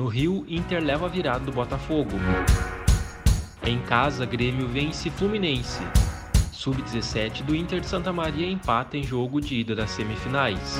No Rio, Inter leva a virada do Botafogo. Em casa, Grêmio vence Fluminense. Sub-17 do Inter de Santa Maria empata em jogo de ida das semifinais.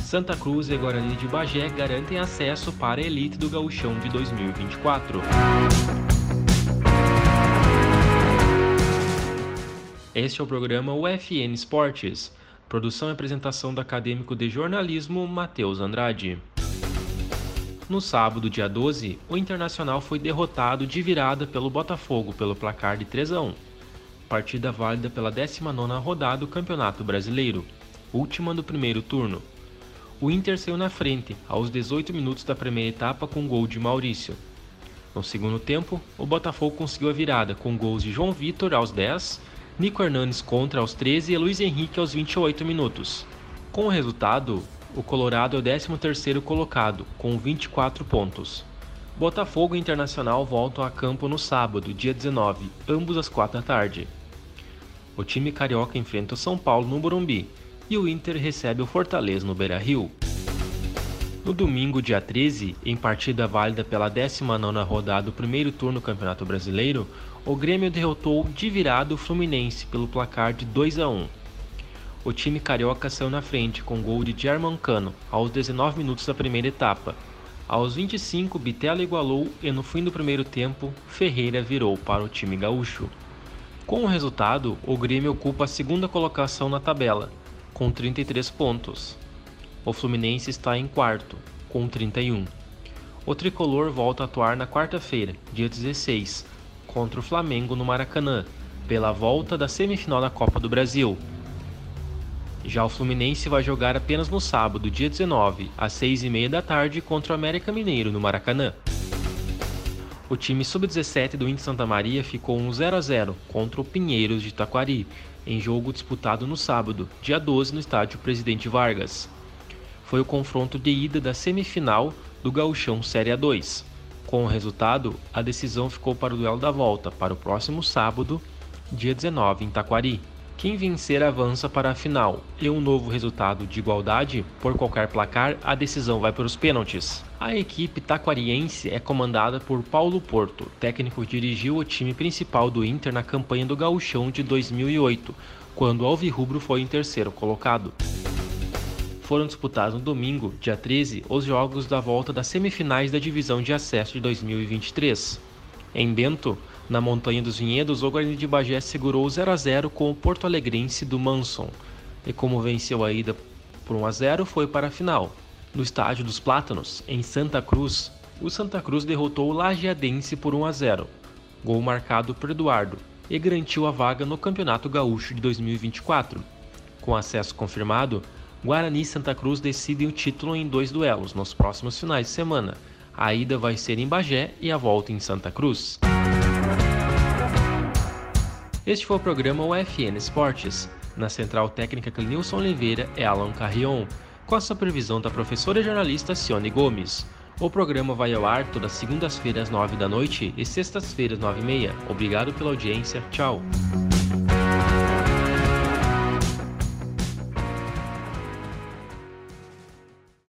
Santa Cruz e Guarani de Bagé garantem acesso para a elite do Gauchão de 2024. Este é o programa UFN Esportes. Produção e apresentação do acadêmico de jornalismo Matheus Andrade. No sábado, dia 12, o Internacional foi derrotado de virada pelo Botafogo pelo placar de 3 a 1. Partida válida pela 19ª rodada do Campeonato Brasileiro, última do primeiro turno. O Inter saiu na frente aos 18 minutos da primeira etapa com gol de Maurício. No segundo tempo, o Botafogo conseguiu a virada com gols de João Vitor aos 10 Nico Hernandes contra aos 13 e Luiz Henrique aos 28 minutos. Com o resultado, o Colorado é o 13º colocado, com 24 pontos. Botafogo e Internacional voltam a campo no sábado, dia 19, ambos às 4 da tarde. O time carioca enfrenta o São Paulo no Morumbi e o Inter recebe o Fortaleza no Beira-Rio. No domingo, dia 13, em partida válida pela 19ª rodada do primeiro turno do Campeonato Brasileiro, o Grêmio derrotou de virada o Fluminense pelo placar de 2 a 1. O time carioca saiu na frente com gol de Germancano aos 19 minutos da primeira etapa. Aos 25, Bitela igualou e no fim do primeiro tempo, Ferreira virou para o time gaúcho. Com o resultado, o Grêmio ocupa a segunda colocação na tabela, com 33 pontos. O Fluminense está em quarto, com 31. O tricolor volta a atuar na quarta-feira, dia 16, contra o Flamengo no Maracanã, pela volta da semifinal da Copa do Brasil. Já o Fluminense vai jogar apenas no sábado, dia 19, às 6h30 da tarde, contra o América Mineiro no Maracanã. O time sub-17 do Inter Santa Maria ficou 1 0 a 0 contra o Pinheiros de Taquari, em jogo disputado no sábado, dia 12, no estádio Presidente Vargas foi o confronto de ida da semifinal do Gauchão Série A2. Com o resultado, a decisão ficou para o duelo da volta, para o próximo sábado, dia 19, em Taquari. Quem vencer avança para a final, e um novo resultado de igualdade, por qualquer placar, a decisão vai para os pênaltis. A equipe taquariense é comandada por Paulo Porto, técnico que dirigiu o time principal do Inter na campanha do Gauchão de 2008, quando o Alvirrubro foi em terceiro colocado foram disputados no domingo, dia 13, os jogos da volta das semifinais da divisão de acesso de 2023. Em Bento, na Montanha dos Vinhedos, o Guarani de Bagé segurou 0 a 0 com o Porto Alegrense do Manson, e como venceu a ida por 1 a 0, foi para a final. No Estádio dos Plátanos, em Santa Cruz, o Santa Cruz derrotou o Lajeadense por 1 a 0, gol marcado por Eduardo, e garantiu a vaga no Campeonato Gaúcho de 2024. Com acesso confirmado, Guarani e Santa Cruz decidem o título em dois duelos nos próximos finais de semana. A ida vai ser em Bagé e a volta em Santa Cruz. Este foi o programa UFN Esportes. Na central técnica Clinilson Oliveira é Alan Carrion, com a supervisão da professora e jornalista Cione Gomes. O programa vai ao ar todas segundas-feiras, 9 da noite e sextas-feiras, 9 e meia. Obrigado pela audiência. Tchau.